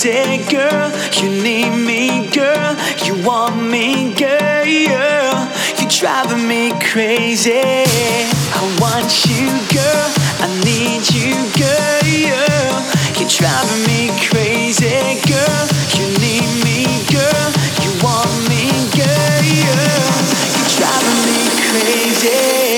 crazy, girl. You need me, girl. You want me, girl. You're driving me crazy. I want you, girl. I need you, girl. You're driving me crazy, girl. You need me, girl. You want me, girl. You're driving me crazy.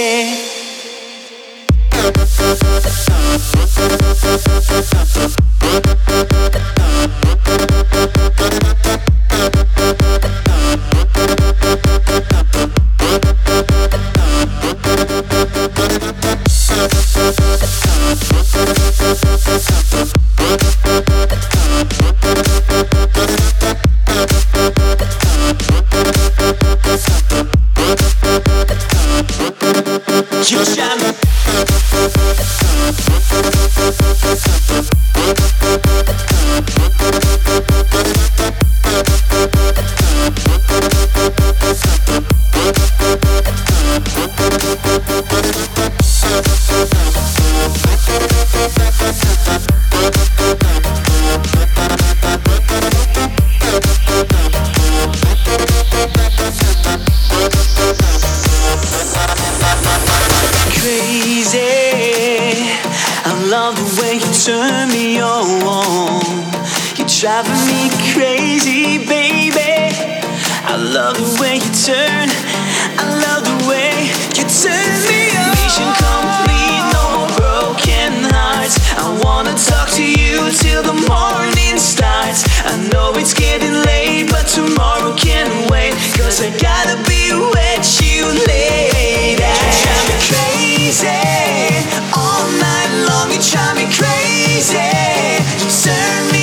driving me crazy, baby. I love the way you turn. I love the way you turn me on. Mission complete, no more broken hearts. I wanna talk to you till the morning starts. I know it's getting late, but tomorrow can wait. Cause I gotta be with you later. You drive me crazy. All night long, you drive me crazy. You turn me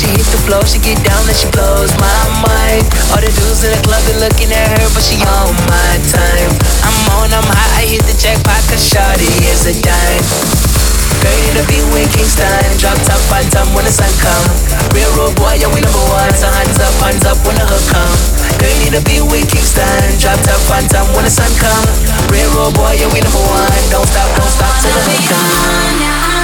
She hit the floor. She get down and she blows my mind. All the dudes in the club they looking at her, but she on my time. I'm on, I'm hot, I hit the jackpot, cause Shawty is a dime. Girl, you to be with Kingston. Drop top, phantom when the sun come. Real road boy, yeah, we number one. So hands up, hands up when the hook come. Girl, you need to be with Kingston. Drop top, phantom when the sun come. Real road boy, yeah, we number one. Don't stop, don't stop till the hook come.